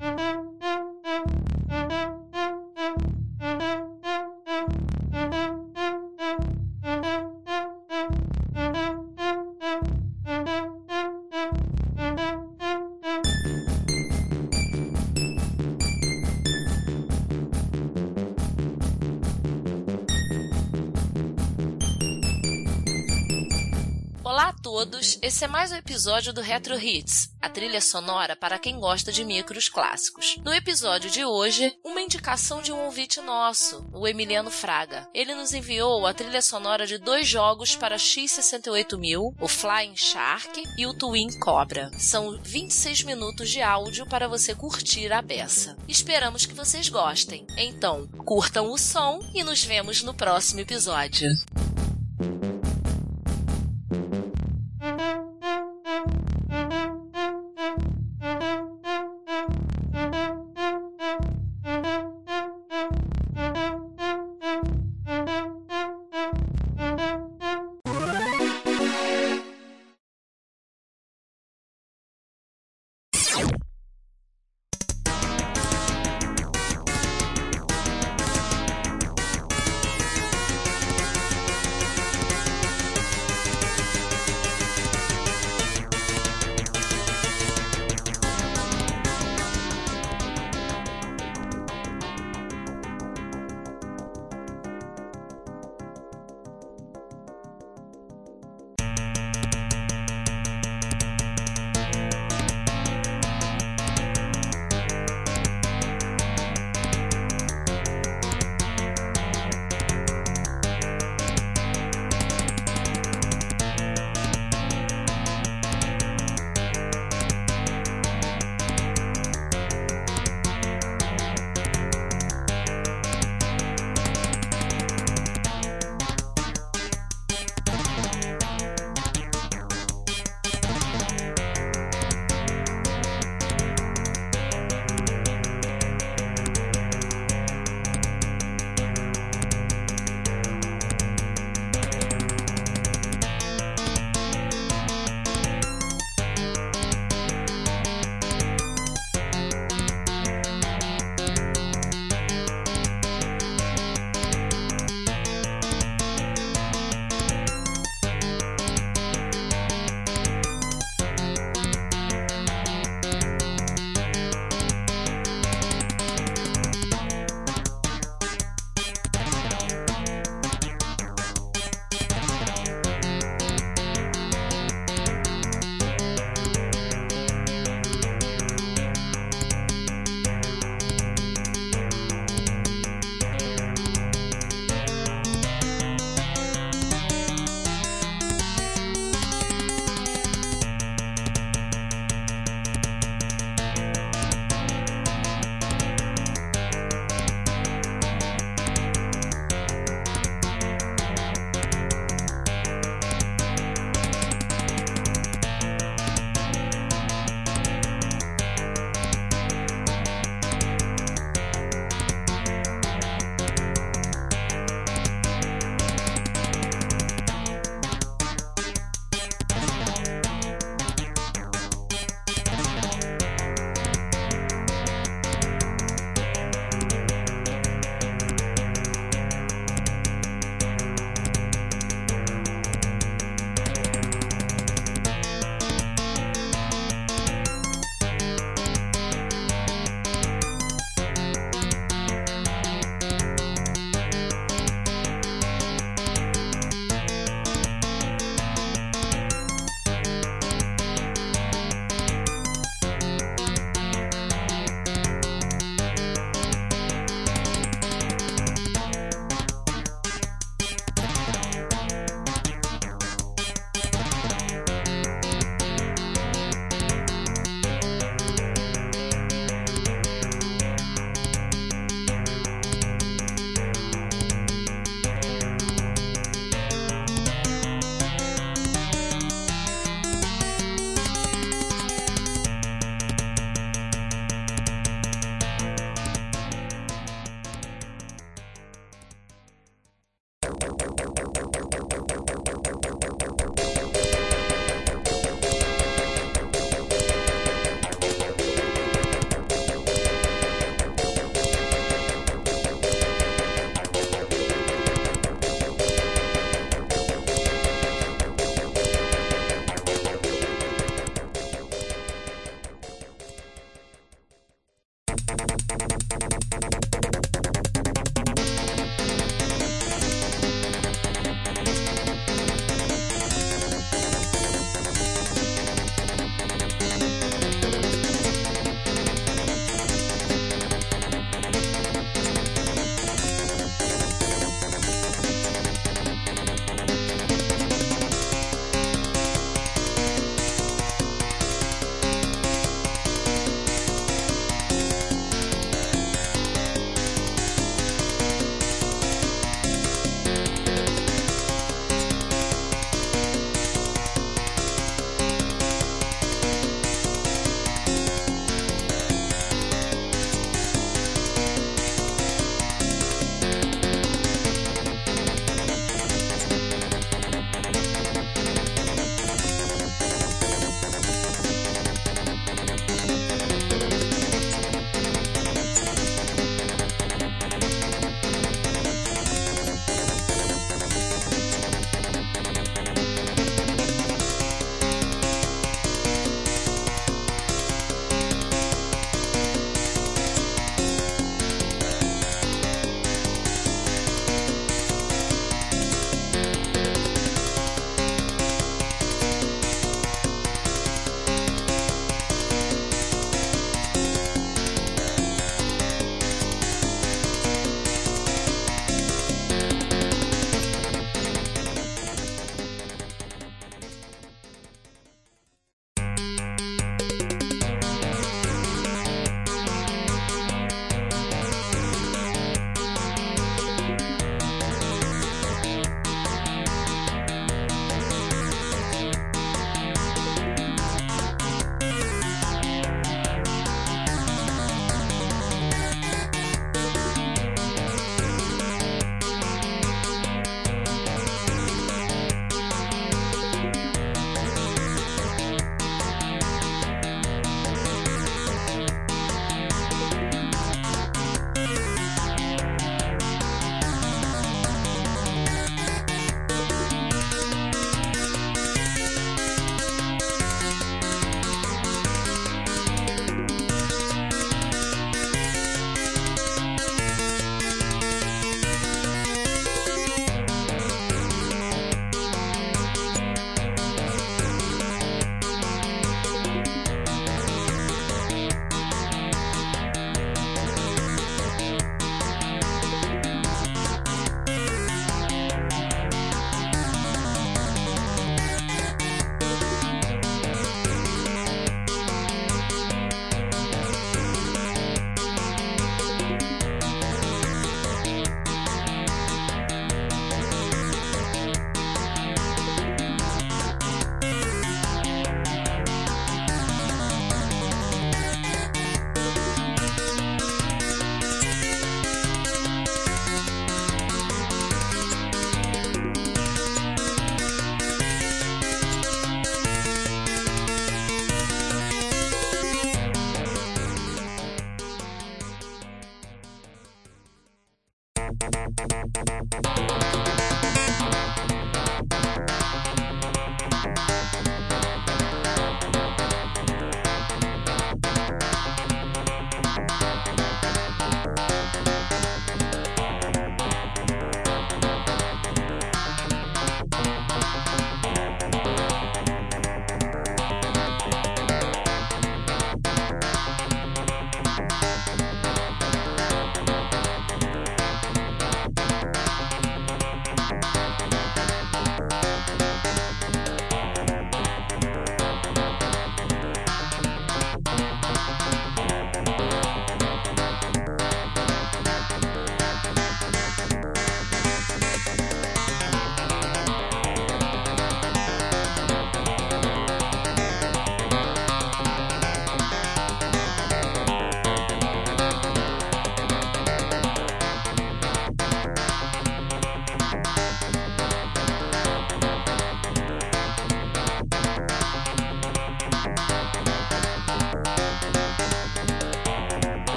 Thank you. Todos, esse é mais um episódio do Retro Hits, a trilha sonora para quem gosta de micros clássicos. No episódio de hoje, uma indicação de um ouvinte nosso, o Emiliano Fraga. Ele nos enviou a trilha sonora de dois jogos para X68000, o Flying Shark e o Twin Cobra. São 26 minutos de áudio para você curtir a beça. Esperamos que vocês gostem. Então, curtam o som e nos vemos no próximo episódio.